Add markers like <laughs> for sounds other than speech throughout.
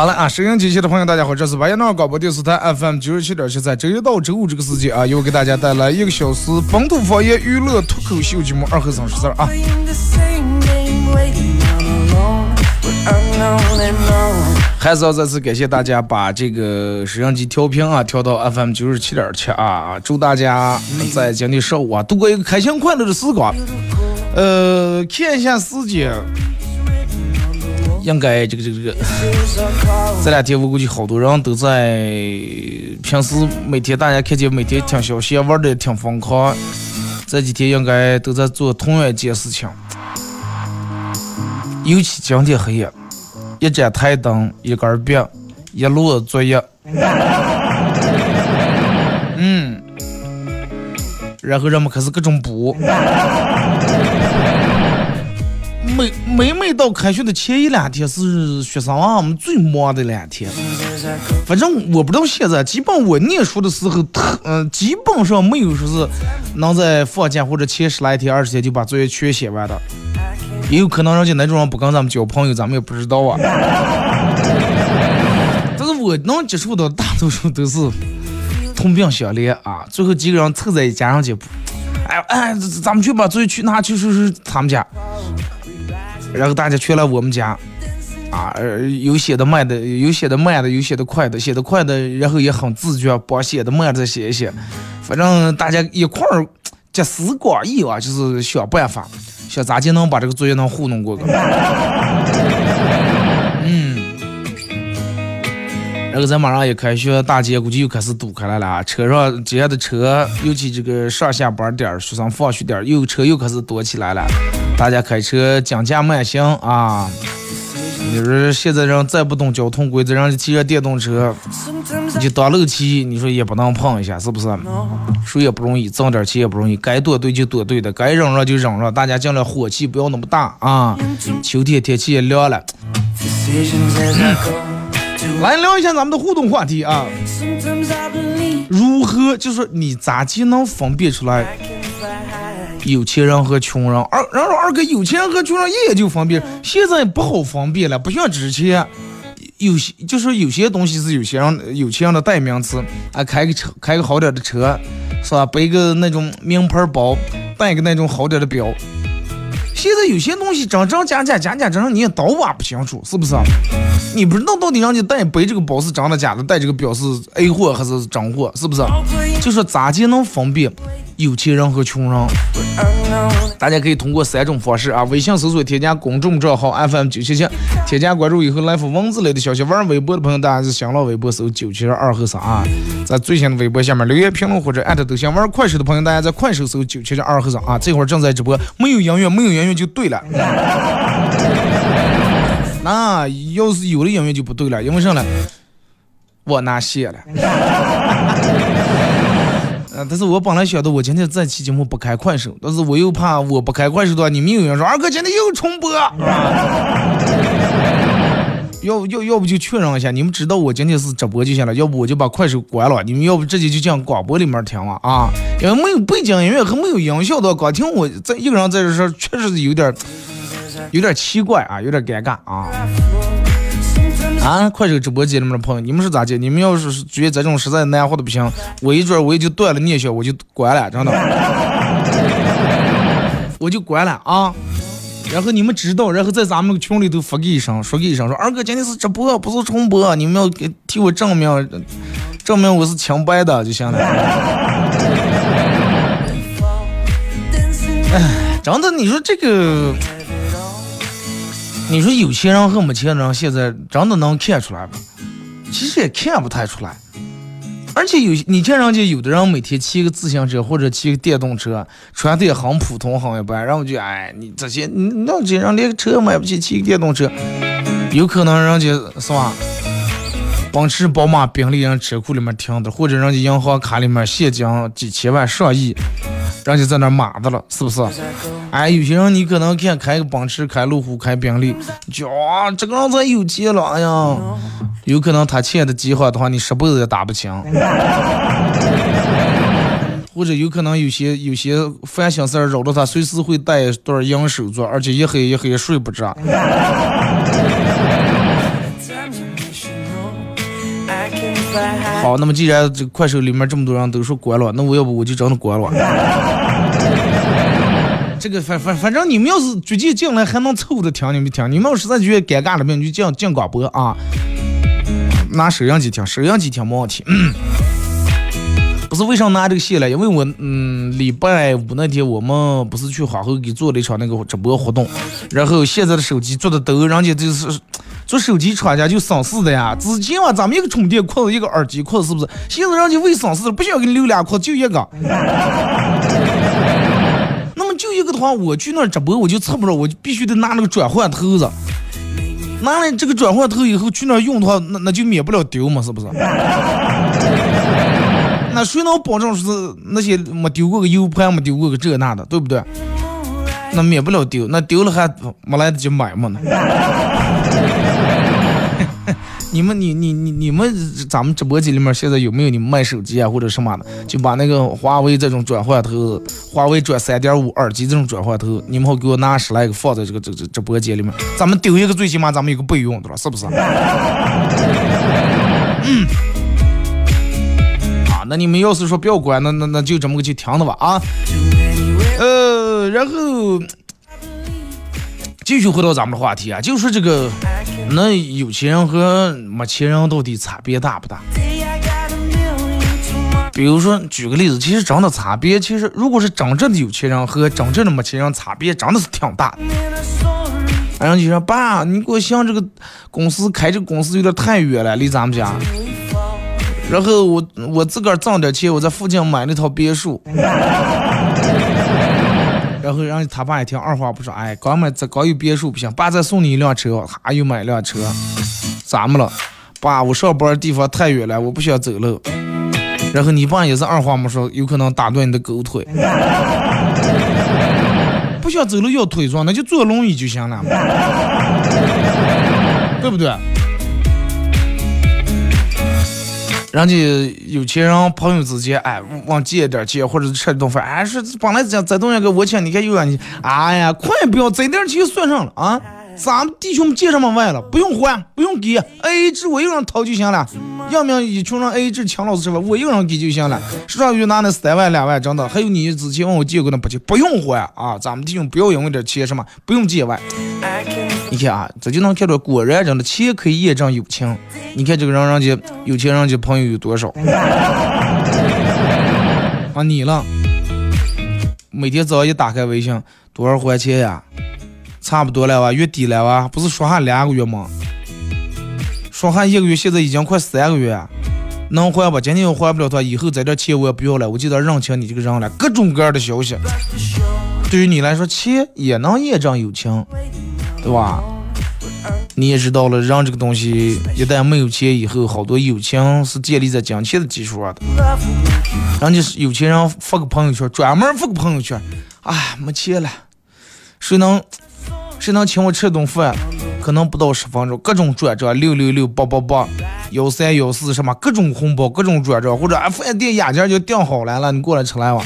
好了啊，收音机前的朋友，大家好，这是白彦淖尔广播电视台 FM 九十七点七，在周一到周五这个时间啊，又给大家带来一个小时本土方言娱乐脱口秀节目《二和三十四》啊。还是要再次感谢大家把这个收音机调频啊调到 FM 九十七点七啊，祝大家在今天上午啊度过一个开心快乐的时光。呃，看一下时间。应该这个这个这个，这两天我估计好多人都在平时每天大家看见每天听消息玩的挺疯狂，这几天应该都在做同样一件事情，尤其今天黑夜，一盏台灯，一根笔，一摞作业，嗯，然后人们开始各种补。每每到开学的前一两天是学生啊，我们最忙的两天。反正我不知道现在，基本我念书的时候，特嗯，基本上没有说是能在放假或者前十来天、二十天就把作业全写完的。也有可能人家那种人不跟咱们交朋友，咱们也不知道啊。<laughs> 但是我能接触到大多数都是同病相怜啊，最后几个人凑在一家上去，哎哎，咱们去把作业去拿去收拾他们家。然后大家全来我们家，啊，有写的慢的，有写的慢的，有写的快的，写的快的，然后也很自觉，把写的慢的写一写。反正大家一块儿集思广益啊，就是想办法，想咋就能把这个作业能糊弄过去。然后咱马上也开学，大街估计又开始堵开来了，车上接的车，尤其这个上下班点儿、学生放学点儿，又车又开始多起来了。大家开车讲价慢行啊！你说现在人再不懂交通规则，让你骑着电动车，你就当漏气，你说也不能碰一下，是不是？谁也不容易，挣点钱也不容易，该躲对就躲对的，该忍让就忍让，大家尽量火气不要那么大啊！秋天天气也凉了，来聊一下咱们的互动话题啊！如何就是你咋就能分辨出来？有钱人和穷人，二然后二哥有钱人和穷人一眼就分辨，现在不好分辨了，不像之前，有些就是有些东西是有些人有钱人的代名词，啊，开个车，开个好点的车，是吧？背个那种名牌包，戴个那种好点的表。现在有些东西真真假假，假假真真，你也倒挖不清楚，是不是？你不知道到底让你带背这个包是真的假的，带这个表是 A 货还是真货，是不是？就说咋就能分辨有钱人和穷人？大家可以通过三种方式啊：微信搜索添加公众账号 FM 九七七，添加关注以后来发文字类的消息；玩微博的朋友，大家是新浪微博搜九七二和三啊，在最新的微博下面留言评论或者艾特都行。玩快手的朋友，大家在快手搜九七二和三啊，这会儿正在直播，没有音乐，没有音乐就对了。<laughs> 那要是有了音乐就不对了，因为啥呢？我拿谢了。但是我本来想的，我今天这期节目不开快手，但是我又怕我不开快手的话，你们有人说二哥今天又重播，要要要不就确认一下，你们知道我今天是直播就行了，要不我就把快手关了，你们要不直接就讲广播里面听了啊，因为没有背景音乐和没有音效的，光听我在一个人在这说，确实是有点有点奇怪啊，有点尴尬啊。啊，快手直播间里面的朋友，你们是咋接？你们要是觉得这种实在难活的不行，我一转我也就断了念想，我就关了，真的，<laughs> 我就关了啊。然后你们知道，然后在咱们群里头发个一声，说个一声，说二哥今天是直播，不是重播，你们要给替我证明，证明我是清白的就行了。哎，真的，你说这个。你说有钱人和没钱人现在真的能看出来吗？其实也看不太出来。而且有你看人家有的人每天骑个自行车或者骑个电动车，穿的也很普通很一般，然后就哎，你这些你那这人连个车买不起，骑个电动车，有可能人家是吧？奔驰、宝马、宾利人车库里面停的，或者人家银行卡里面现金几千万、上亿。人家在那码的了，是不是？哎，有些人你可能看开个奔驰、开路虎、开宾利，就，这个人才有钱了，哎呀，有可能他欠的计划的话，你十辈子也打不清。<laughs> 或者有可能有些有些烦心事儿扰着他，随时会带一对银手镯，而且一黑一黑睡不着。好，那么既然这个快手里面这么多人都说关了，那我要不我就真的关了。这个反反反正你们要是直接进来还能凑着听，你们听；你们要实在觉得尴尬了，你们就进进广播啊，拿收音机听，收音机听没问题。不是为啥拿这个线了？因为我嗯，礼拜五那天我们不是去花后给做了一场那个直播活动，然后现在的手机做的都人家就是。做手机厂家就省事的呀，之前嘛咱们一个充电壳子一个耳机壳子是不是？现在人家为省事不需要给你留俩壳，就一个。<laughs> 那么就一个的话，我去那儿直播我就测不着，我就必须得拿那个转换头子。拿了这个转换头以后去那儿用的话，那那就免不了丢嘛，是不是？<laughs> 那谁能保证是那些没丢过个 U 盘，没丢过个这那的，对不对？那免不了丢，那丢了还没来得及买嘛呢？你们，你你你你们，咱们直播间里面现在有没有你们卖手机啊或者什么的？就把那个华为这种转换头，华为转三点五耳机这种转换头，你们好给我拿十来个放在这个这这直播间里面，咱们丢一个最起码咱们有个备用的了，是不是？<laughs> 嗯。啊，那你们要是说不要管，那那那就这么个就停了吧啊。呃，然后。继续回到咱们的话题啊，就是这个，那有钱人和没钱人到底差别大不大？比如说，举个例子，其实真的差别，其实如果是真正的有钱人和真正的没钱人，差别真的是挺大的。然后就说爸，你给我想这个公司开这个公司有点太远了，离咱们家。然后我我自个儿挣点钱，我在附近买了套别墅。然后让他爸一听，二话不说，哎，刚买这刚有别墅不行，爸再送你一辆车，他又买一辆车，咋么了？爸，我上班地方太远了，我不想走路。然后你爸也是二话没说，有可能打断你的狗腿。不想走路要腿壮，那就坐轮椅就行了，对不对？人家有钱人朋友之间，哎，往借点钱或者吃顿饭，哎，是本来想这东西给我钱，你看又让你，哎呀，快不要这点钱算上了啊！咱们弟兄借什么外了？不用还，不用给，A A 制，我一个人掏就行了。要不，要一群人 A A 制抢老师吃饭，我一个人给就行了。市场就拿那三万两万，真的。还有你之前问我借过的不借，不用还啊！咱们弟兄不要因为点钱什么，不用借外。你看啊，这就能看出果然真的钱可以验证友情。你看这个人，人家有钱人家朋友有多少？<laughs> 啊，你了。每天早上一打开微信，多少还钱呀？差不多了吧，月底了吧？不是说还两个月吗？说还一个月，现在已经快三个月，能还不？今天要还不了，他以后在这钱我也不要了，我就得认清你这个人了。各种各样的消息，对于你来说，钱也能验证友情，对吧？你也知道了，人这个东西一旦没有钱以后，好多友情是建立在金钱的基础上的。人家有钱人发个朋友圈，专门发个朋友圈，哎，没钱了，谁能谁能请我吃顿饭？可能不到十分钟，各种转账，六六六八八八，幺三幺四什么各种红包，各种转账，或者啊饭店押金就订好来了，你过来吃来吧。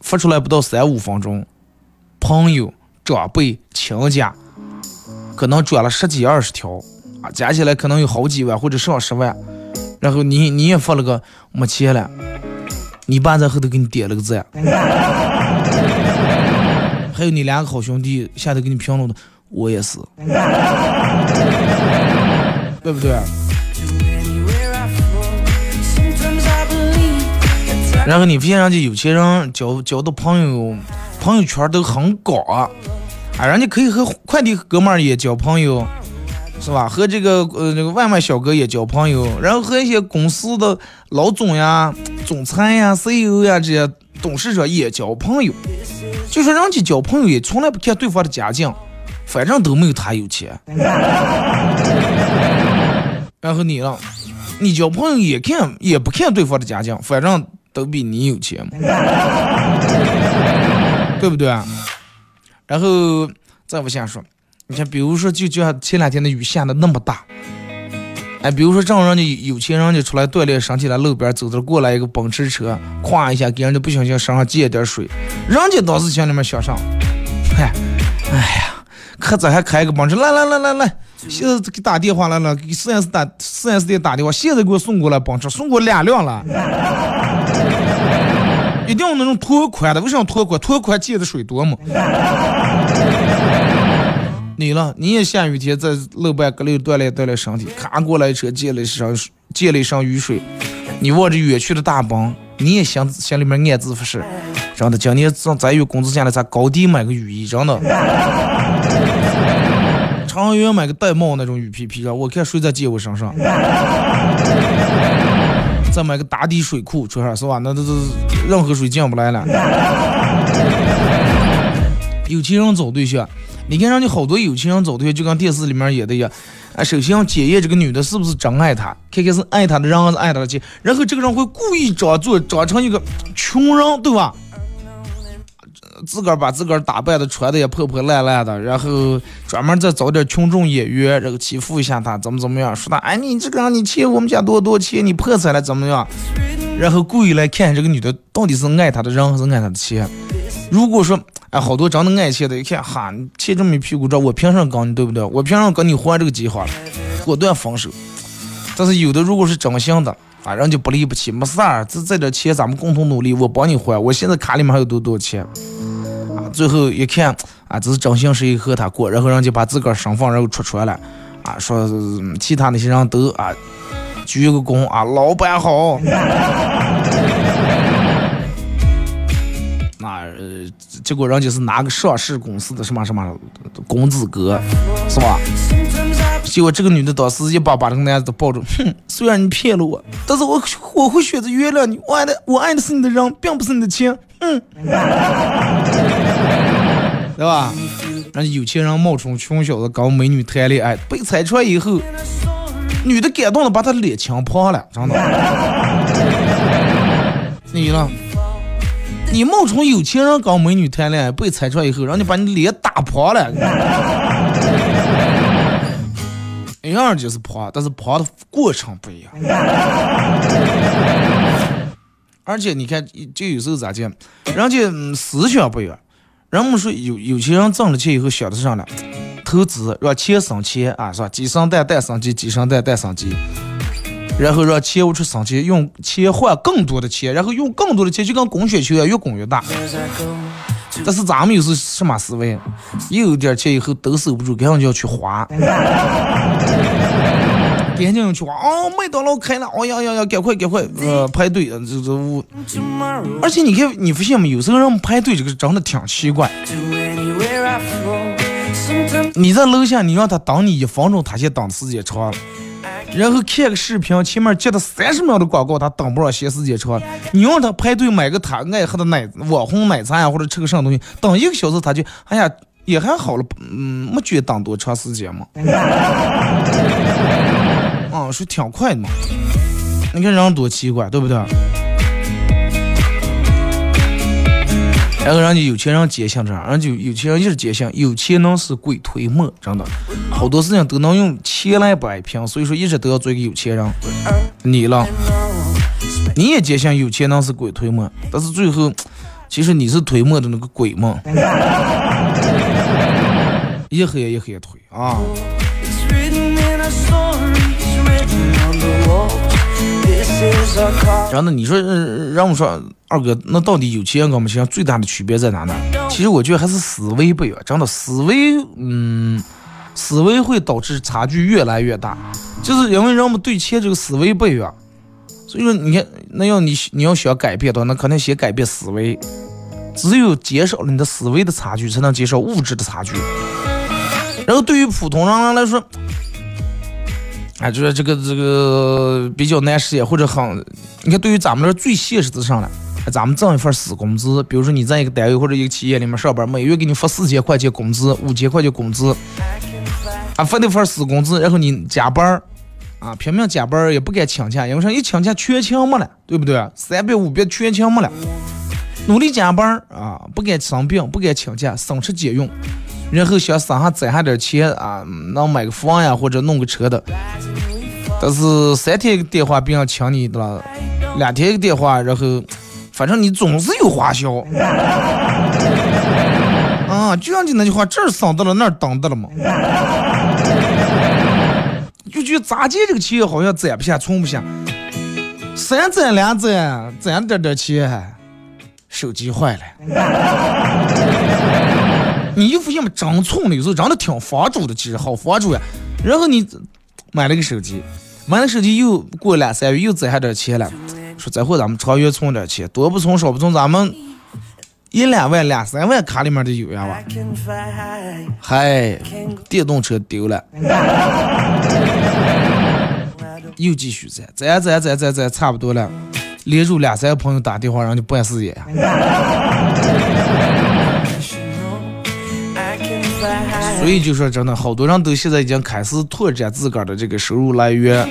发出来不到三五分钟，朋友、长辈、亲家。可能转了十几二十条，啊，加起来可能有好几万或者上十万，然后你你也发了个没钱了，你爸在后头给你点了个赞，还有你两个好兄弟下头给你评论的，我也是，对不对？然后你发现人家有钱人交交的朋友，朋友圈都很高啊。啊，人家可以和快递哥们儿也交朋友，是吧？和这个呃这个外卖小哥也交朋友，然后和一些公司的老总呀、总裁呀、CEO 呀这些董事长也交朋友。就说人家交朋友也从来不看对方的家境，反正都没有他有钱。<laughs> 然后你了，你交朋友也看也不看对方的家境，反正都比你有钱嘛，<laughs> 对不对？然后再往下说，你看，比如说，就就像前两天的雨下的那么大，哎，比如说，正好人家有钱人家出来锻炼身体了，路边走着过来一个奔驰车，咵一下给人家不小心身上溅点水，人家当时心里面想上，嗨，哎呀，可咋还开个奔驰？来来来来来，现在给打电话来了，给四 S 打四 S 店打电话，现在给我送过来奔驰，送过两辆了，<laughs> 一定要那种拖宽的，为什么拓宽？拖宽溅的水多嘛？你了，你也下雨天在路边搁里锻炼锻炼身体，咔过来一车溅了一身溅了一身雨水，你望着远去的大奔，你也心心里面暗自发誓，真的，今年咱咱有工资下来，咱高低买个雨衣，真的，<laughs> 长远买个带帽那种雨披披上，我看谁在借我身上，再买个打底水库穿上是吧？那都都任何水进不来了。有钱人找对象。你看，人家好多有钱人找对象，就跟电视里面演的一样。啊，首先要检验这个女的是不是真爱他，看看是爱他的人还是爱他的钱。然后这个人会故意装作装成一个穷人，对吧？自个儿把自个儿打扮的穿的也破破烂烂的，然后专门再找点群众演员，然后欺负一下他，怎么怎么样？说他，哎，你这个人你欠我们家多多钱，你破产了怎么样？然后故意来看这个女的到底是爱他的人还是爱他的钱。如果说，哎，好多长得爱钱的，一看哈，你欠这么一屁股债，我凭什么跟你，对不对？我凭什么跟你还这个计划了？果断分手。但是有的如果是真心的，反正就不离不弃，没事儿，这这点钱咱们共同努力，我帮你还。我现在卡里面还有多多钱啊？最后一看啊，这是真心实意和他过，然后人家把自个儿身份然后出出来了啊，说其他那些人都啊鞠个躬啊，老板好。结果人家是拿个上市公司的什么什么公子哥，是吧？结果这个女的当时一把把这个男的抱住，哼，虽然你骗了我，但是我我会选择原谅你，我爱的我爱的是你的人，并不是你的钱，嗯，<laughs> 对吧？让有钱人冒充穷小子跟美女谈恋爱，被拆穿以后，女的感动的把他脸抢破了，真的。<laughs> 你呢？你冒充有钱人跟美女谈恋爱，被拆穿以后，让你把你脸打破了，一样就是破，但是破的过程不一样。而且你看，就有时候咋讲，人家思想不一样。人们说有有钱人挣了钱以后想的是啥呢？投资让钱生钱啊，是吧？鸡生蛋，蛋生鸡，鸡生蛋，蛋生鸡。然后让钱物出生钱，用钱换更多的钱，然后用更多的钱就跟滚雪球一样，越滚越大。但是咱们又是什么思维？有点钱以后都守不住，赶紧就要去花。<laughs> 赶紧去花！哦，麦当劳开了，哦呀呀呀，赶快赶快，呃，排队，这这我。而且你看，你发现没？有时候人排队这个真的挺奇怪。你在楼下，你让他等你一分钟，他先等的时间长了。然后看个视频，前面接的三十秒的广告，他等不上，嫌时间长。你让他排队买个他爱喝的奶网红奶茶呀，或者吃个什么东西，等一个小时他就，哎呀，也还好了，嗯，没觉得等多长时间嘛。啊，<laughs> 是挺快的嘛。你看人多奇怪，对不对？然后人家有钱人坚信这样，人家有钱人一直坚信有钱能使鬼推磨，真的，好多事情都能用钱来摆平，所以说一直都要做一个有钱人。你了，你也坚信有钱能使鬼推磨，但是最后，其实你是推磨的那个鬼嘛，<laughs> 一黑一黑推啊。然后呢，你说让我说二哥，那到底有钱跟没钱最大的区别在哪呢？其实我觉得还是思维不一样。真的，思维，嗯，思维会导致差距越来越大，就是因为人们对钱这个思维不一样。所以说，你看，那要你你要想改变的话，那肯定先改变思维。只有减少了你的思维的差距，才能减少物质的差距。然后对于普通人来说，啊，就是这个这个比较难实现，或者很，你看，对于咱们这最现实的上来，咱们挣一份死工资，比如说你在一个单位或者一个企业里面上班，每月给你发四千块钱工资，五千块钱工资，啊，发那份死工资，然后你加班儿啊，拼命加班儿也不敢请假，因为啥？一请假全勤没了，对不对？三百五百全勤没了，努力加班儿啊，不敢生病，不敢请假，省吃俭用。然后想省下攒下点钱啊，能买个房呀，或者弄个车的。但是三天一个电话别人抢你的了，两天一个电话，然后反正你总是有花销。<laughs> 啊，就像你那句话，这儿省得了，那儿等得了嘛。就觉得咋借这个钱好像攒不下，存不下。三攒两攒，攒点点钱，手机坏了。你就发现嘛，真聪明，有时候真的挺防住的，其实好防住呀。然后你买了个手机，买了手机又过两三月又攒下点钱了，说再会咱们长远存点钱，多不存少不存，咱们一两万两三万卡里面都有呀吧。嗨，电动车丢了，又继续攒，攒攒攒攒攒，差不多了，连住两三个朋友打电话让你办事业所以就说真的，好多人都现在已经开始拓展自个儿的这个收入来源，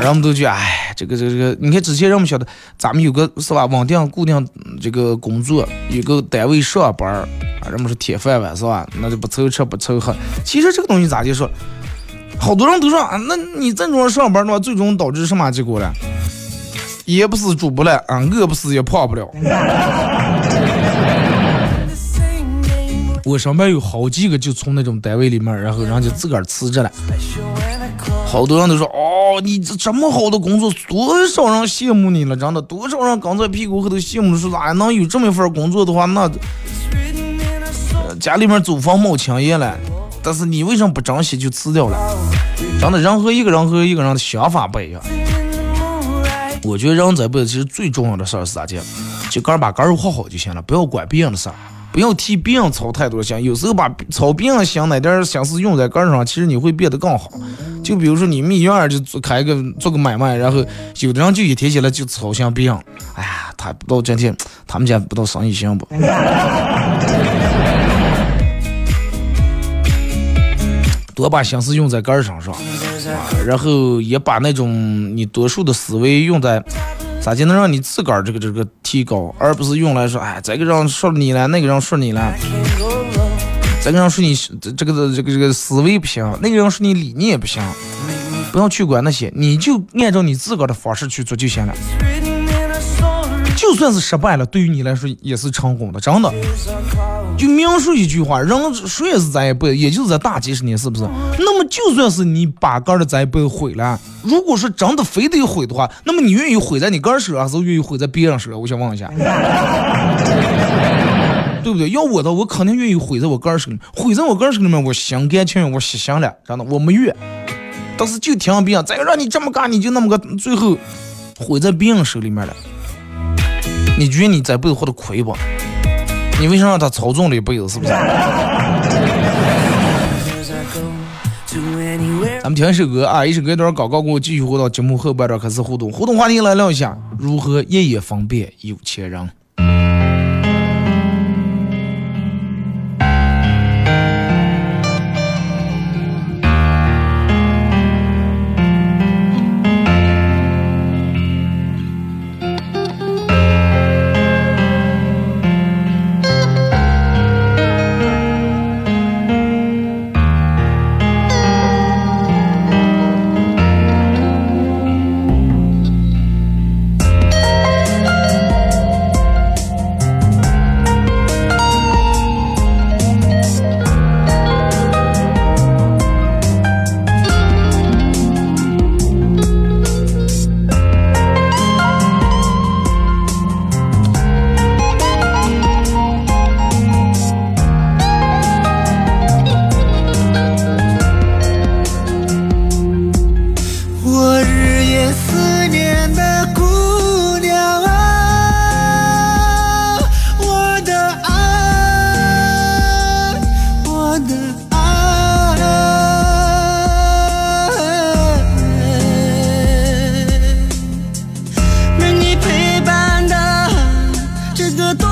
人们都觉得，哎，这个这个这个，你看之前人们晓得，咱们有个是吧，稳定固定这个工作，有个单位上班儿，啊，人们说铁饭碗是吧？那就不愁吃不愁喝。其实这个东西咋就说，好多人都说，啊，那你正常上班的话，最终导致什么结果了？也不是煮不了，啊，饿不死也胖不了。我上班有好几个就从那种单位里面，然后人家自个儿辞职了。好多人都说：“哦，你这这么好的工作，多少人羡慕你了，真的，多少人刚在屁股后头羡慕说，咋能有这么一份工作的话，那家里面租房冒青烟了。但是你为什么不珍惜就辞掉了？真的，人和一个人和一个人的想法不一样。我觉得人这辈子其实最重要的事儿是啥？就就儿把个儿活好就行了，不要管别人的事儿。”不要替别人操太多心，有时候把操别人心那点心思用在个人上，其实你会变得更好。就比如说你蜜园就做开个做个买卖，然后有的人就一天起来就操心别人，哎呀，他不知道今天他们家不知道生意行不？多把心思用在个人身上，然后也把那种你多数的思维用在。咋就能让你自个儿这个这个提高，而不是用来说，哎，这个人说你了，那个人说你了，这个人说你这个这个这个思维不行，那个人说你理念也不行，不要去管那些，你就按照你自个儿的方式去做就行了。就算是失败了，对于你来说也是成功的，真的。就明说一句话，人谁也是咱一辈，也就是这大几十年，是不是？那么就算是你把个的这一辈毁了，如果说真的非得毁的话，那么你愿意毁在你个手上，还是愿意毁在别人手上？我想问一下，<laughs> 对不对？要我的，我肯定愿意毁在我个手里，毁在我个手里面，我心甘情愿，我实现了，真的，我没怨。但是就听别人，再让你这么干，你就那么个，最后毁在别人手里面了。你觉得你这辈子活得亏不？你为啥让他操纵了一辈子？是不是？<laughs> 咱们听一首歌啊，一首歌一段广告过后，继续回到节目后半段开始互动。互动话题来聊一下，如何一夜分辨有钱人？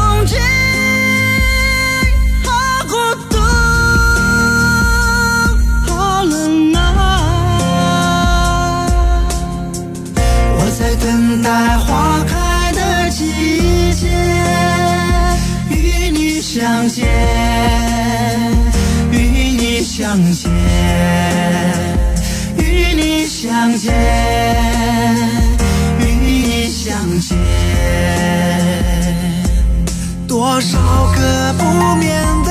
冬季好孤独好冷啊我在等待花开的季节与你相见与你相见与你相见。多少个不眠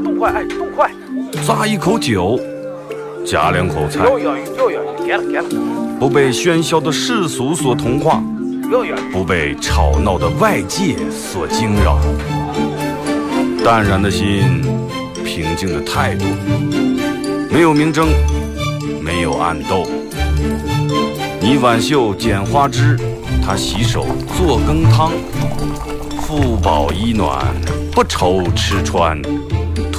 快动快，哎，动快！咂一口酒，夹两口菜，给了给了。不被喧嚣的世俗所同化，不被吵闹的外界所惊扰，淡然的心，平静的态度，没有明争，没有暗斗。你挽袖剪花枝，他洗手做羹汤，腹饱衣暖，不愁吃穿，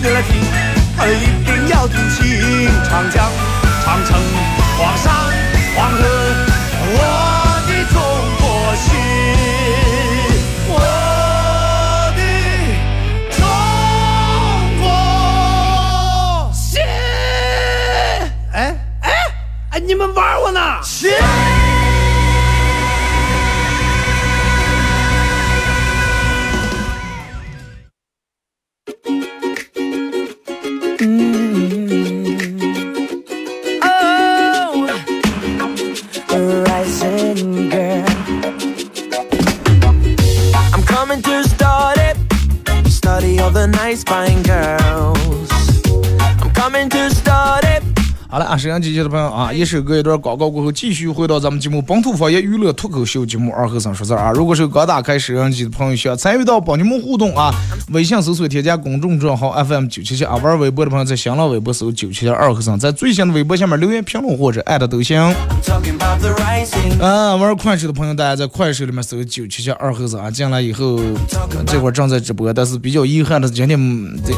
你来听，一定要听清。长江、长城、黄山、黄河，我的中国心，我的中国心。哎哎哎，你们玩我呢？心。Rising girl. I'm coming to start it. Study all the nice fine 好了啊，沈阳机前的朋友啊，一首歌一段广告过后，继续回到咱们节目本土方言娱乐脱口秀节目二和尚说事儿啊。如果是刚打开摄像机的朋友，需要参与到帮你们互动啊，微信搜索添加公众账号 FM 九七七啊，玩微博的朋友在新浪微博搜九七七二和尚，在最新的微博下面留言评论或者艾特都行。啊，玩快手的朋友，大家在快手里面搜九七七二和尚啊，进来以后，这会儿正在直播，但是比较遗憾的是今天嗯这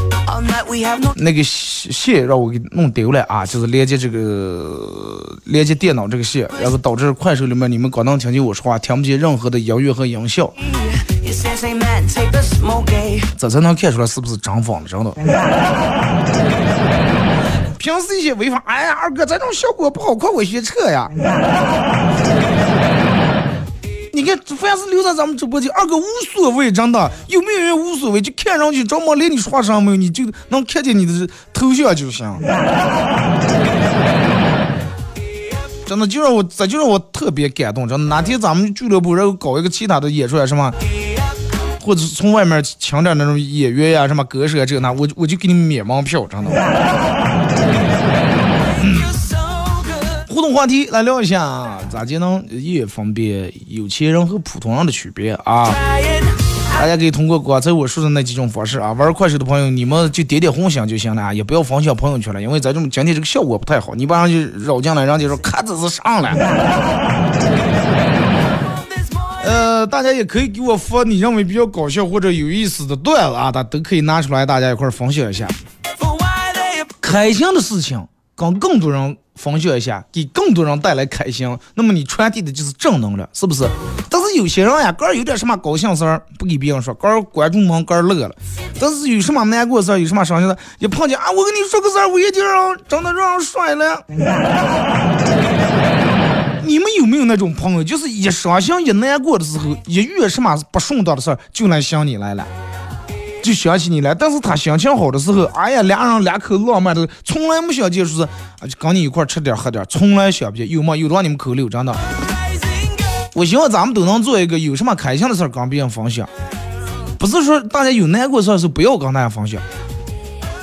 那个线线让我给弄丢了啊，就是连接这个连接电脑这个线，然后导致快手里面你们光能听见我说话，听不见任何的音乐和音效 eh? 这才能看出来是不是真疯了，真的。平时一些违法，哎呀，二哥这种效果不好，快我学车呀！你看，凡是留在咱们直播间，二哥无所谓，真的有没有人无所谓，就看上去着么连你说话声没有，你就能看见你的头像就行。真的就让我，这就让我特别感动。真的，哪天咱们俱乐部然后搞一个其他的演出啊什么，或者是从外面请点那种演员呀、什么歌手啊这那，我我就给你免门票，真的。互动话题来聊一下啊，咋就能也分辨有钱人和普通人的区别啊？大家可以通过刚才我说的那几种方式啊，玩快手的朋友，你们就点点红心就行了啊，也不要分享朋友圈了，因为咱这么今天这个效果不太好，你把人家绕进来，人家说咔子是上了。<laughs> 呃，大家也可以给我发你认为比较搞笑或者有意思的段子啊，大都可以拿出来，大家一块分享一下。开心的事情跟更多人分享一下，给更多人带来开心，那么你传递的就是正能量，是不是？但是有些人呀，个儿有点什么高兴事儿，不给别人说，个儿关住门，个儿乐了。但是有什么难过事儿，有什么伤心的，一碰见啊，我跟你说个事儿，我眼镜儿真的让人摔了。你们有没有那种朋友，就是一伤心一难过的时候，一遇什么不顺当的事儿，就来想你来了？就想起你来，但是他心情好的时候，哎呀，俩人两口浪漫的，从来没想见说是啊，就跟你一块吃点喝点，从来想不见，有吗？有让你们口溜，真的。我希望咱们都能做一个有什么开心的事儿跟别人分享，不是说大家有难过的事儿是不要跟大家分享，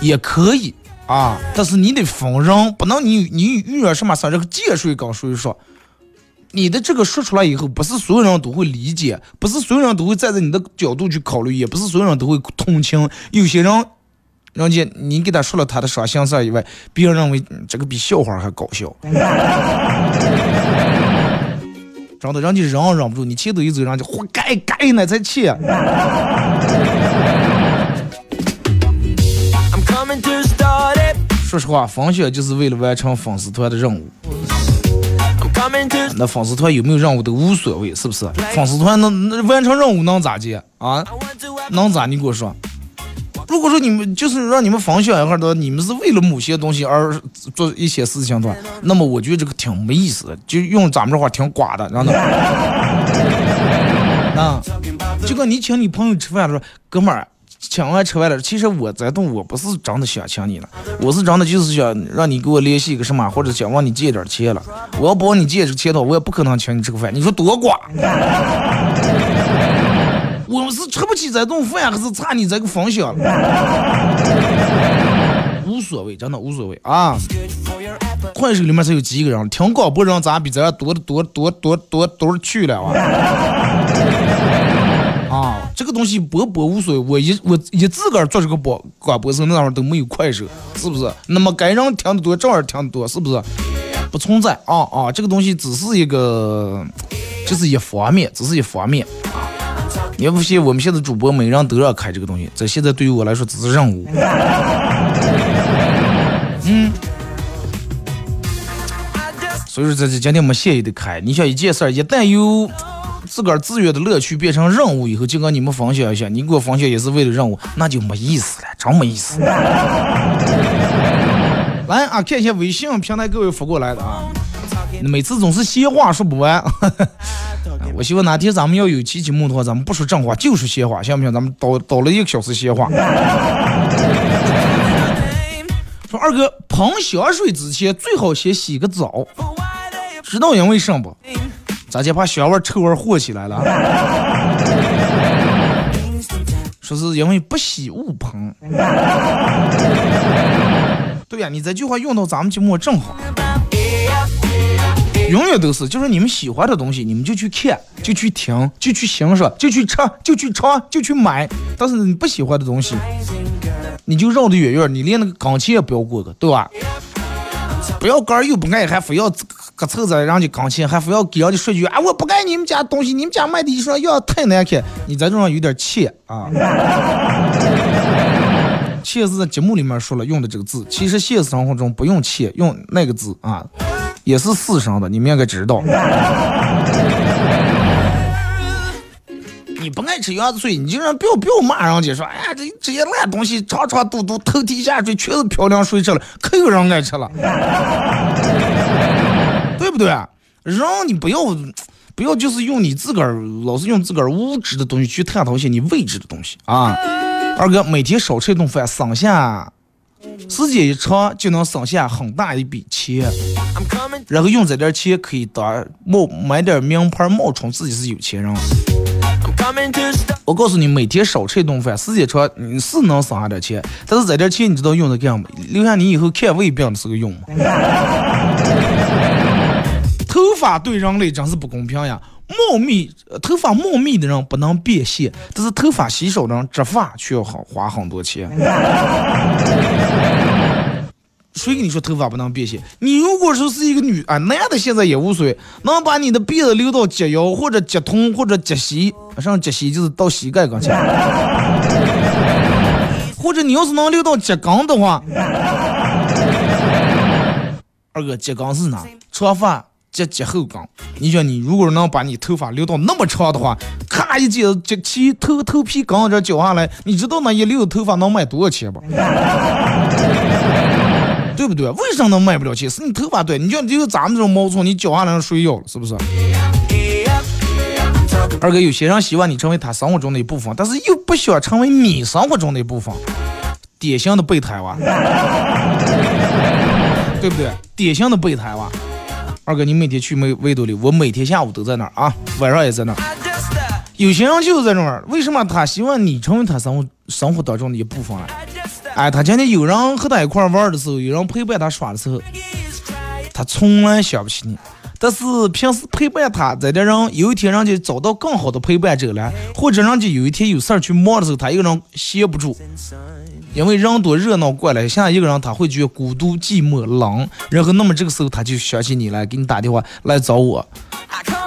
也可以啊，但是你得分人，不能你你遇到什么事儿，这个见谁跟谁说。你的这个说出来以后，不是所有人都会理解，不是所有人都会站在你的角度去考虑，也不是所有人都会同情。有些人，人家你给他说了他的伤心事儿以外，别人认为、嗯这个比笑话还搞笑。真的，人家忍忍不住，你气都一走，人家活该该那才气。说实话，分享就是为了完成粉丝团的任务。那粉丝团有没有任务都无所谓，是不是？粉丝团能能完成任务能咋的啊能咋？你给我说。如果说你们就是让你们分享一下的，你们是为了某些东西而做一些事情的话，那么我觉得这个挺没意思的，就用咱们这话挺寡的，真的。<laughs> 啊，就跟你请你朋友吃饭的时候，哥们儿，请完吃完了，其实我在动，我不是真的想请你了，我是真的就是想让你给我联系一个什么，或者想问你借点钱了。我要不问你借这个钱的话，我也不可能请你吃个饭。你说多瓜？<laughs> 我们是吃不起这顿饭，还是差你这个方向了？<laughs> 无所谓，真的无所谓啊！快手里面才有几个人，听广播人咋比咱多的多多多多多去了啊？啊，这个东西播播无所谓，我一我一自个儿做这个播广播时候，那会儿都没有快手，是不是？那么该人听得多，照样听得多，是不是？不存在啊啊！这个东西只是一个，这是一方面，只是一方面啊。你不信，我们现在主播每人都要开这个东西，这现在对于我来说只是任务。<laughs> 嗯，所以说这这今天我们现也得开。你想一件事儿，一旦有自个儿自愿的乐趣变成任务以后，就跟你们分享一下，你给我分享也是为了任务，那就没意思了，真没意思。<laughs> 来啊，看一下微信平台各位发过来的啊，每次总是闲话说不完。<laughs> 我希望哪天咱们要有期节目的话，咱们不说正话，就说闲话，行不行？咱们倒倒了一个小时闲话。<laughs> 说二哥喷香水之前最好先洗个澡，知道因为什么不？咱就怕香味臭味火起来了。<laughs> 说是因为不喜勿喷。对呀，你这句话用到咱们节目正好。永远都是，就是你们喜欢的东西，你们就去看，就去听，就去欣赏，就去吃，就去尝，就去买。但是你不喜欢的东西，你就绕得远远，你连那个钢琴也不要过个，对吧？不要杆又不爱，还非要搁凑在人家钢琴，还非要给人家说句啊，我不爱你们家东西，你们家卖的衣裳要太难看，你在这上有点欠啊。欠是在节目里面说了用的这个字，其实现实生活中不用欠，用那个字啊。也是四声的，你们应该知道。你不爱吃鸭子嘴，你就让不要不要骂人家说，哎呀，这这些烂东西，长长嘟嘟，头低下垂，全是漂亮水吃了，可有人爱吃了，不对？人你不要不要就是用你自个儿，老是用自个儿无知的东西去探讨一些你未知的东西啊。二哥每天少吃一顿饭，省下。时间一长就能省下很大一笔钱，然后用这点钱可以当冒买点名牌冒充自己是有钱人。我告诉你，每天少吃一顿饭，时间长你是能省下点钱，但是这点钱你知道用的干嘛？留下你以后看胃病的时候用吗？发对人类真是不公平呀！茂密头发茂密的人不能变现，但是头发稀少的人植发却要好花很多钱。<laughs> 谁跟你说头发不能变现？你如果说是一个女啊，男的现在也无所谓，能把你的辫子留到及腰或者及臀或者及膝，上及膝就是到膝盖跟前，<laughs> 或者你要是能留到及肛的话，二哥及肛是哪？长发。接接后杠，你想你如果能把你头发留到那么长的话，咔一接接起头头皮刚这绞下来，你知道那一溜头发能卖多少钱不？<laughs> 对不对？为什么能卖不了钱？是你头发短，你就就咱们这种毛糙，你绞下来睡要了，是不是？二哥，有些人希望你成为他生活中的一部分，但是又不想成为你生活中的一部分，典型的备胎娃，<laughs> 对不对？典型的备胎娃。二哥，你每天去没维多利？我每天下午都在那儿啊，晚上也在那儿。有些人就是在那儿，为什么他希望你成为他生活生活当中的一部分啊？哎，他今天有人和他一块玩的时候，有人陪伴他耍的时候，他从来想不起你。但是平时陪伴他在的人，有一天人家找到更好的陪伴者了，或者人家有一天有事儿去忙的时候，他一个人闲不住。因为人多热闹过来，现在一个人他会觉得孤独、寂寞、冷，然后那么这个时候他就想起你来，给你打电话来找我，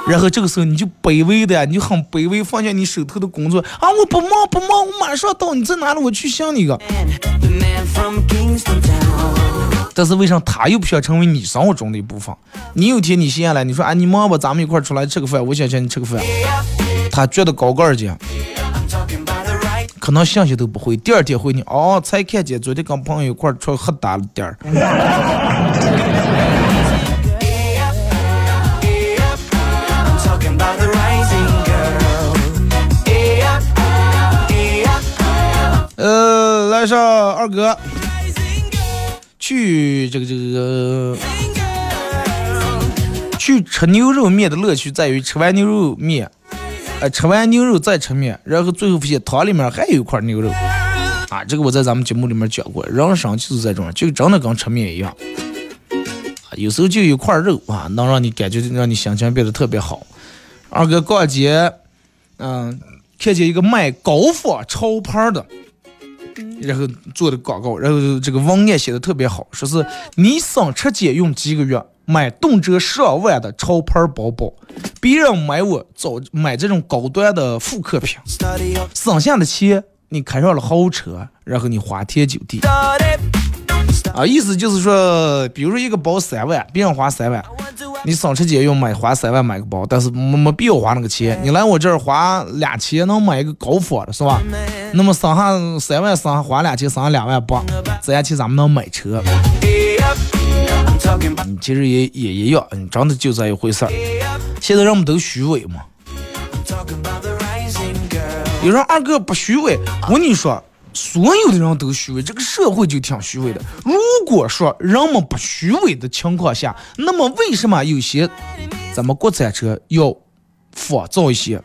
然后这个时候你就卑微的，你就很卑微，放下你手头的工作啊，我不忙不忙，我马上到，你在哪里？我去想你个。但是为啥他又不想成为你生活中的一部分？你有天你闲下来，你说啊，你忙吧，咱们一块出来吃个饭，我想请你吃个饭，他觉得高个儿去。可能信息都不回，第二天回你哦，才看见昨天跟朋友一块出去喝大了点儿。来上二哥，去这个这个去吃牛肉面的乐趣在于吃完牛肉面，呃，吃完牛肉再吃面，然后最后发现汤里面还有一块牛肉。啊，这个我在咱们节目里面讲过，人生就是这种，就真的跟吃面一样啊。有时候就一块肉啊，能让你感觉让你心情变得特别好。二哥逛街，嗯，看见一个卖高仿潮牌的，然后做的广告，然后这个文案写的特别好，说是你省吃俭用几个月买动辄上万的潮牌包包，别人买我早买这种高端的复刻品，省下的钱你开上了豪车，然后你花天酒地。啊，意思就是说，比如说一个包三万，别人花三万，你省吃俭用买花三万买个包，但是没没必要花那个钱。你来我这儿花俩钱能买一个高仿的，是吧？那么省下三万，省下花俩钱，省下两万八，这样钱咱们能买车。你其实也也一样，你真的就这一回事儿。现在人们都虚伪嘛。有人二哥不虚伪，我跟你说。所有的人都虚伪，这个社会就挺虚伪的。如果说人们不虚伪的情况下，那么为什么有些咱们国产车要仿造一些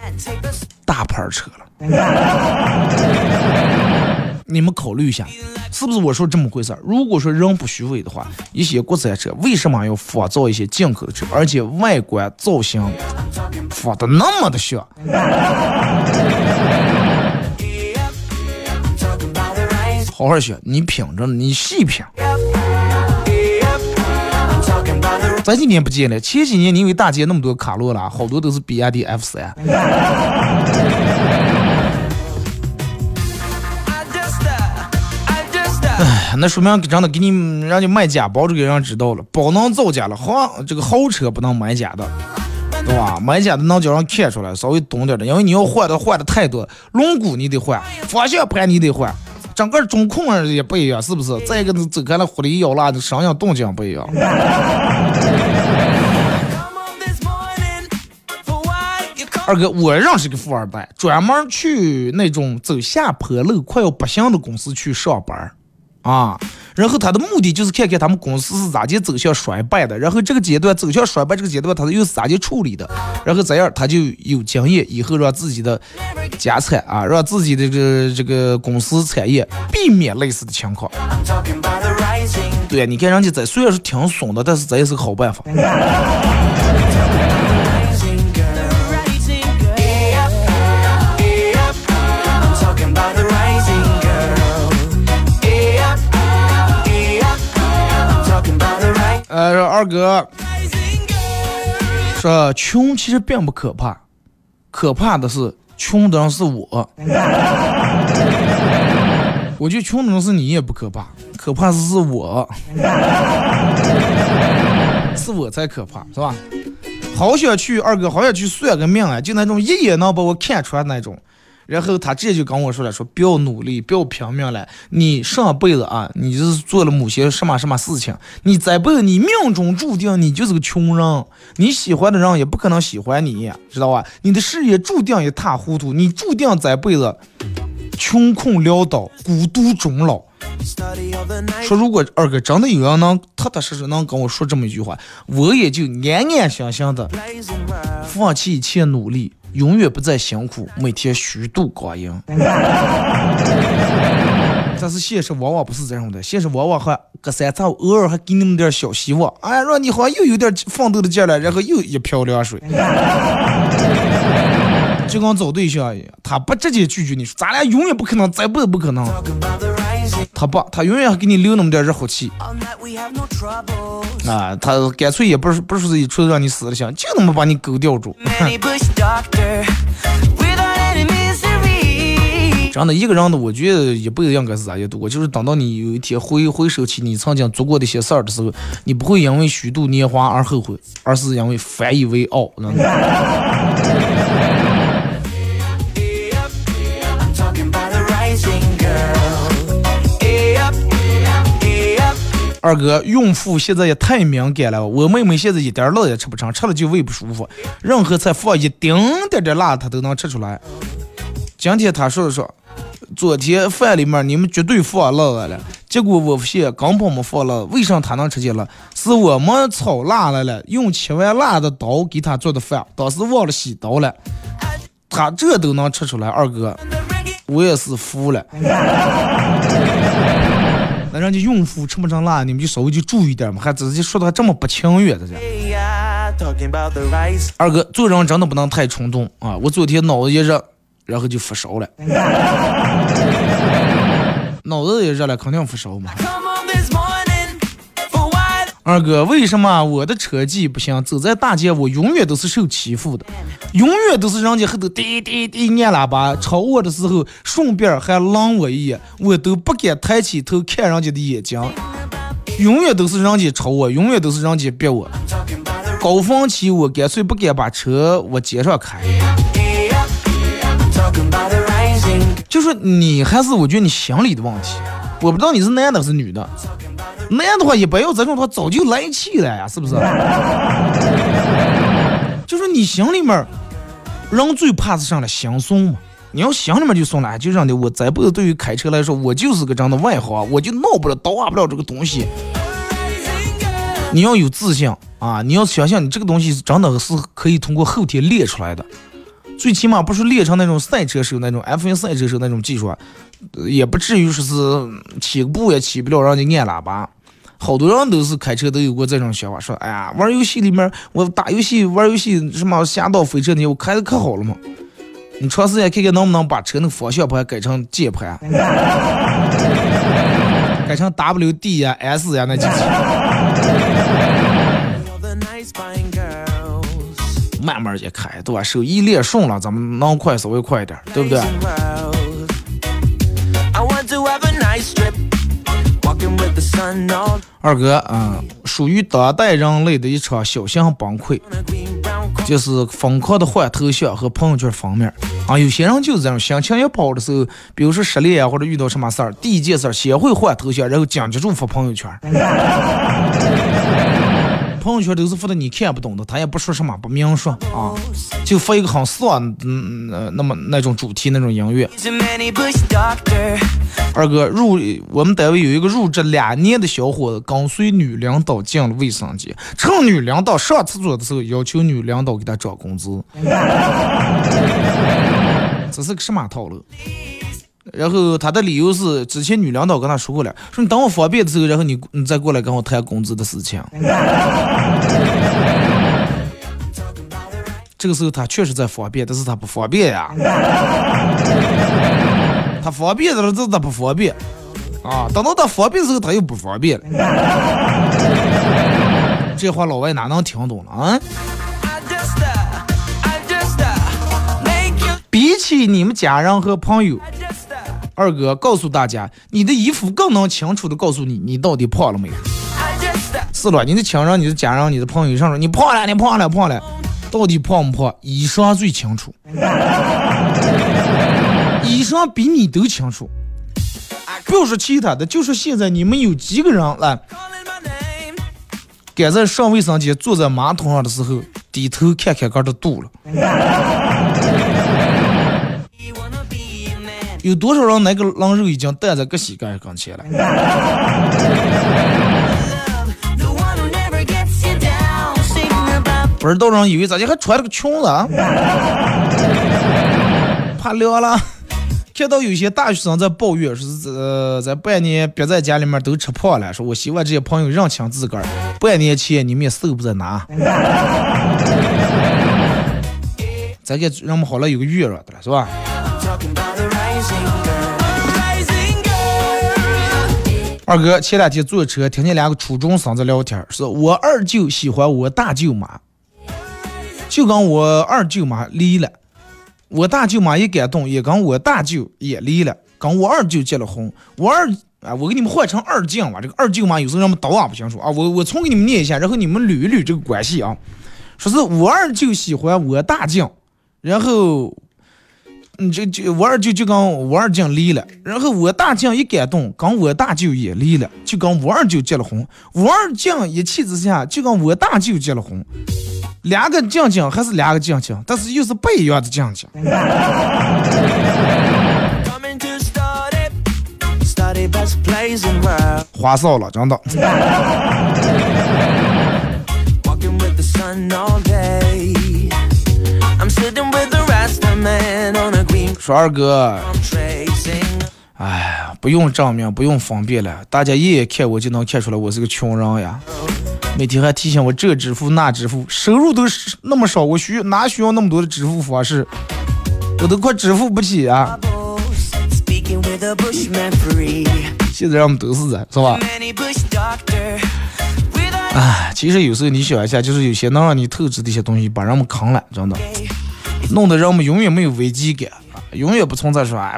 大牌车了？<laughs> 你们考虑一下，是不是我说这么回事儿？如果说人不虚伪的话，一些国产车为什么要仿造一些进口的车，而且外观造型仿的那么的像？好好学，你品着，你细品。咱几年不见了，前几年你以为大街那么多卡罗拉，好多都是比亚迪 F 三。哎，那说明真的给你让你卖假包，这个人知道了，包能造假了，好，这个豪车不能买假的，对吧？买假的能叫人看出来，稍微懂点的，因为你要换的换的太多，轮毂你得换，方向盘你得换。整个中控也不一样，是不是？再一个，走开了，火力摇拉的声音动静不一样。<laughs> 二哥，我认识个富二代，专门去那种走下坡路、快要不行的公司去上班啊。然后他的目的就是看看他们公司是咋地走向衰败的，然后这个阶段走向衰败这个阶段，他又是咋地处理的，然后这样他就有经验，以后让自己的家产啊，让自己的这个这个公司产业避免类似的情况。对，你看人家这虽然是挺怂的，但是这也是个好办法。呃，二哥说穷其实并不可怕，可怕的是穷的人是我。<laughs> 我觉得穷的人是你也不可怕，可怕的是我，<laughs> 是我才可怕，是吧？好想去二哥，好想去算个命啊，就那种一眼能把我看穿那种。然后他直接就跟我说了，说不要努力，不要拼命了。你上辈子啊，你就是做了某些什么什么事情，你这辈子你命中注定你就是个穷人，你喜欢的人也不可能喜欢你，知道吧？你的事业注定一塌糊涂，你注定这辈子穷困潦倒、孤独终老。说如果二哥真的有人能踏踏实实能跟我说这么一句话，我也就安安心心的放弃一切努力。永远不再辛苦，每天虚度光阴。<laughs> 但是现实往往不是这样的，现实往往还隔三差五偶尔还给你们点小希望，哎，让你好像又有点奋斗的劲了，然后又一瓢凉水。<laughs> 就跟找对象一样，他不直接拒绝你说，咱俩永远不可能，再不也不可能。他不，他永远还给你留那么点热乎气。啊，他干脆也不是不是一出让你死了心，就那么把你狗吊住。真的，一个人的，我觉得一辈子应该是咋样度过，就是等到你有一天回回首起你曾经做过的一些事儿的时候，你不会因为虚度年华而后悔，而是因为反以为傲。二哥，孕妇现在也太敏感了。我妹妹现在一点辣也吃不成，吃了就胃不舒服。任何菜放一丁点点辣，她都能吃出来。今天她说了说，昨天饭里面你们绝对放辣了，结果我发现根本没放辣，为啥她能吃见了？是我们炒辣了了，用切完辣的刀给她做的饭，当时忘了洗刀了，她这都能吃出来，二哥，我也是服了。那人家孕妇吃不成辣，你们就稍微就注意点嘛，还直接说的还这么不情愿的这。二哥做人真的不能太冲动啊！我昨天脑子一热。然后就发烧了，<laughs> 脑子也热了，肯定发烧嘛。二哥，为什么我的车技不行？走在大街，我永远都是受欺负的，永远都是人家后头滴滴滴按喇叭超我的时候，顺便还愣我一眼，我都不敢抬起头看人家的眼睛。永远都是人家超我，永远都是人家逼我。高峰期我干脆不敢把车往街上开。就是你还是我觉得你心理的问题，我不知道你是男的还是女的。男的话一般要这种的话早就来气了呀，是不是？<laughs> 就是你心里面人最怕是啥了？心松嘛。你要心里面就松了，就让的我这辈子对于开车来说，我就是个这样的外行，我就闹不了、倒不了这个东西。你要有自信啊！你要想想，你这个东西真的是可以通过后天练出来的。最起码不是练成那种赛车手那种 F1 赛车手那种技术，也不至于说是起步也起不了，让你按喇叭。好多人都是开车都有过这种想法，说哎呀，玩游戏里面我打游戏玩游戏什么侠盗飞车那些我开的可好了嘛。你长时间看看能不能把车那个方向盘改成键盘，改成 W D 呀 S 呀那几慢慢也开，对吧？手一练顺了，咱们能快稍微快一点，对不对？二哥，嗯，属于当代人类的一场小型崩溃，就是疯狂的换头像和朋友圈封面。啊，有些人就是这样，心情一不好的时候，比如说失恋啊，或者遇到什么事儿，第一件事先会换头像，然后紧接着发朋友圈。<laughs> 朋友圈都是发的你看不懂的，他也不说什么，不明说啊，就发一个很丧，嗯，那么那种主题那种音乐。二哥入我们单位有一个入职两年的小伙子，跟随女领导进了卫生间，趁女领导上厕所的时候，要求女领导给他涨工资。<laughs> 这是个什么套路？然后他的理由是，之前女领导跟他说过了，说你等我方便的时候，然后你你再过来跟我谈工资的事情。这个时候他确实在方便，但是他不方便呀。他方便的时候他不方便，啊，等到他方便的时候他又不方便了。这话老外哪能听懂了啊？比起你们家人和朋友。二哥告诉大家，你的衣服更能清楚的告诉你，你到底胖了没有？是了，你的亲人、你的家人、你的朋友上说你胖了，你胖了，胖了，到底胖不胖？衣裳最清楚，衣裳比你都清楚。不要说其他的，就说现在你们有几个人来，敢在上卫生间坐在马桶上的时候低头看看个的肚了？有多少人那个狼肉已经带在个膝盖跟前了？不知道人以为咋的还穿了个裙子？怕凉了。看到有些大学生在抱怨，说是呃在半年憋在家里面都吃胖了。说我希望这些朋友认清自个儿，半年前你们也瘦不在哪。咱给人们好了有个预热的了，是吧？二哥前两天坐车，听见两个初中生在聊天，说我二舅喜欢我大舅妈，就跟我二舅妈离了。我大舅妈也感动，也跟我大舅也离了，跟我二舅结了婚。我二啊，我给你们换成二舅吧。这个二舅妈有时候人们都啊不清楚啊，我我重给你们念一下，然后你们捋一捋这个关系啊。说是我二舅喜欢我大舅，然后。嗯，这就我二舅就跟我二舅离了，然后我大舅一感动，跟我大舅也离了，就跟我二舅结了婚。我二舅一气之下就跟我大舅结了婚，两个舅舅还是两个舅舅，但是又是不一样的舅舅。花哨了，真的。说二哥，哎，不用证明，不用方便了，大家一眼看我就能看出来我是个穷人呀。每天还提醒我这支付那支付，收入都是那么少，我需哪需要那么多的支付方式？我都快支付不起啊！现在让我们都是人，是吧？哎，其实有时候你想一下，就是有些能让你透支的一些东西，把人们坑了，真的，弄得人们永远没有危机感啊，永远不存在说哎，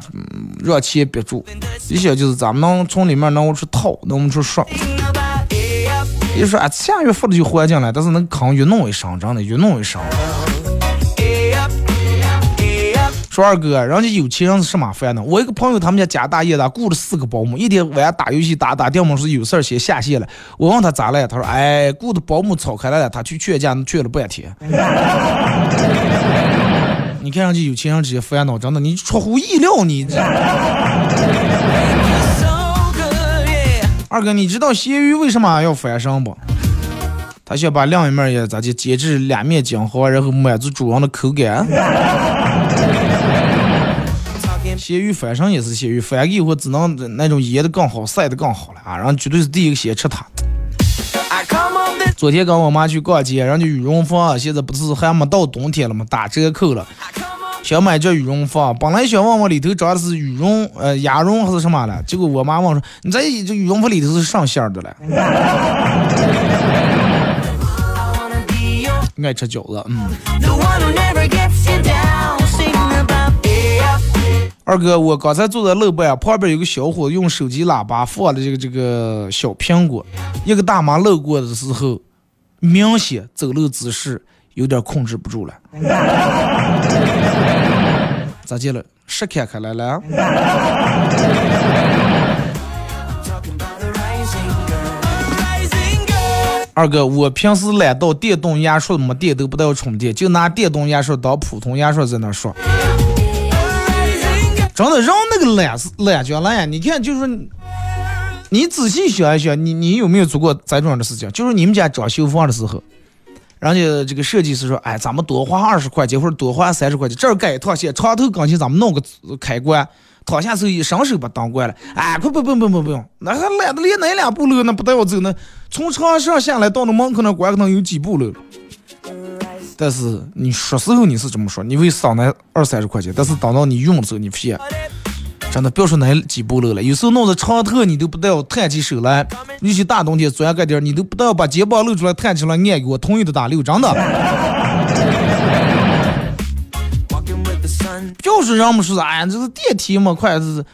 让钱憋住。一些就是咱们能从里面能出套，能出爽。你说啊，下月付的就还进来，但是那坑越弄越深，真的越弄越深。说二哥，人家有钱人是什么烦恼？我一个朋友，他们家家大业大，雇了四个保姆，一天晚上打游戏打打电话是有事儿先下线了。我问他咋了，他说：“哎，雇的保姆吵开来了，他去劝架劝了半天。<laughs> ”你看上去有钱人这些烦恼，真的你出乎意料，你。二哥，你知道咸鱼为什么要翻身不？他想把另一面也咋就煎至两面金黄，然后满足主人的口感。咸鱼翻身也是咸鱼，翻个以后只能那种腌的更好，晒的更好了啊！然后绝对是第一个先吃它。昨天跟我妈去逛街，人家羽绒服现在不是还没到冬天了吗？打折扣了，想买件羽绒服，本来想问问里头装的是羽绒、呃鸭绒还是什么的，结果我妈问说：“你这这羽绒服里头是上馅的了？” <laughs> <laughs> 爱吃饺子，嗯。二哥，我刚才坐在路边，旁边有个小伙用手机喇叭放的这个这个小苹果，一个大妈路过的时候，明显走路姿势有点控制不住了。咋的了？是看开来了？二哥，我平时懒到电动牙刷没电都不带充电，就拿电动牙刷当普通牙刷在那刷。真的，让那个懒懒觉懒呀！你看，就是你仔细想一想，你你有没有做过这种的事情？就是你们家装修房的时候，人家这个设计师说：“哎，咱们多花二十块钱或者多花三十块钱，这儿改一套线，床头钢琴咱们弄个开关，躺下时候一伸手把灯关了。”哎，不不不不不不用，那还懒得连那两步路，那不带我走，那从床上下来到那门口那关可能有几步路。但是你说时候你是这么说，你会省那二三十块钱，但是等到你用的时候，你发现真的不要说那几步路了，有时候弄得长头你都不带要抬起手来，尤其大冬天钻个点你都不带要把肩膀露出来抬起来按给我，同意的打六，真的。就是人们说哎呀，这是电梯嘛，快是，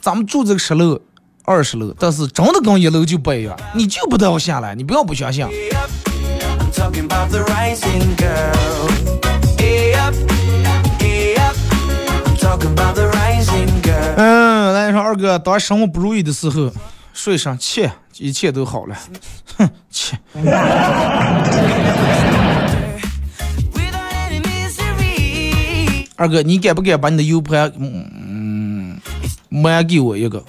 咱们住这个十楼、二十楼，但是真的跟一楼就不一样，你就不带要下来，你不要不相信。嗯，来说二哥，当生活不如意的时候，说一声切，一切都好了。哼，切。二哥，你敢不敢把你的 U 盘，嗯，卖给我一个？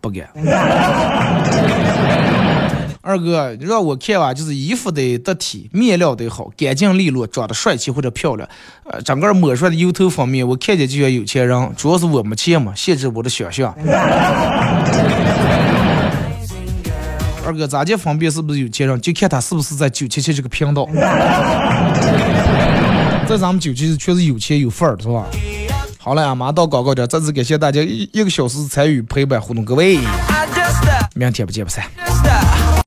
不敢。二哥，让我看吧，就是衣服得得体，面料得好，干净利落，长得帅气或者漂亮，呃，整个抹出来的油头方面，我看见就像有钱人。主要是我没钱嘛，限制我的想象。<laughs> 二哥，咋就分辨是不是有钱人？就看他是不是在九七七这个频道。<laughs> 在咱们九七七确实有钱有份儿，是吧？好了，俺马上到广告点，再次感谢大家一一个小时参与陪伴互动，各位，明天不见不散。